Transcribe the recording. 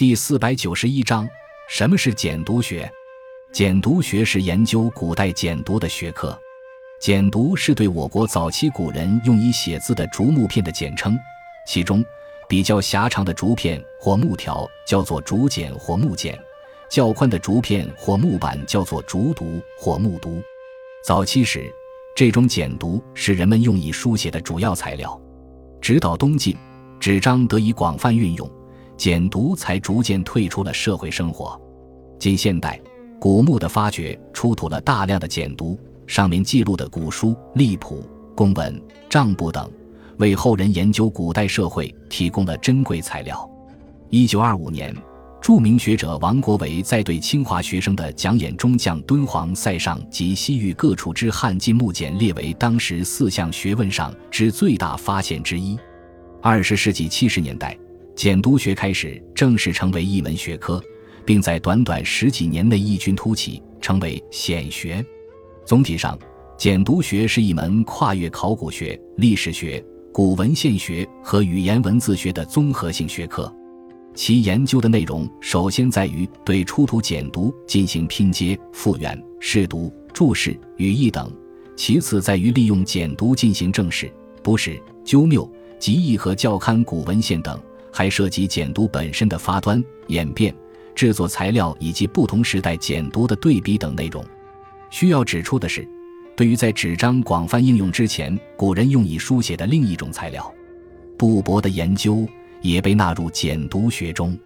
第四百九十一章：什么是简读学？简读学是研究古代简读的学科。简读是对我国早期古人用以写字的竹木片的简称，其中比较狭长的竹片或木条叫做竹简或木简，较宽的竹片或木板叫做竹读或木读。早期时，这种简读是人们用以书写的主要材料。直到东晋，纸张得以广泛运用，简牍才逐渐退出了社会生活。近现代，古墓的发掘出土了大量的简牍，上面记录的古书、历谱、公文、账簿等，为后人研究古代社会提供了珍贵材料。一九二五年。著名学者王国维在对清华学生的讲演中，将敦煌、塞上及西域各处之汉晋木简列为当时四项学问上之最大发现之一。二十世纪七十年代，简牍学开始正式成为一门学科，并在短短十几年内异军突起，成为显学。总体上，简牍学是一门跨越考古学、历史学、古文献学和语言文字学的综合性学科。其研究的内容首先在于对出土简牍进行拼接、复原、试读、注释、语义等；其次在于利用简牍进行正史、补史、纠谬、集义和校勘古文献等；还涉及简牍本身的发端、演变、制作材料以及不同时代简牍的对比等内容。需要指出的是，对于在纸张广泛应用之前，古人用以书写的另一种材料——布帛的研究。也被纳入简牍学中。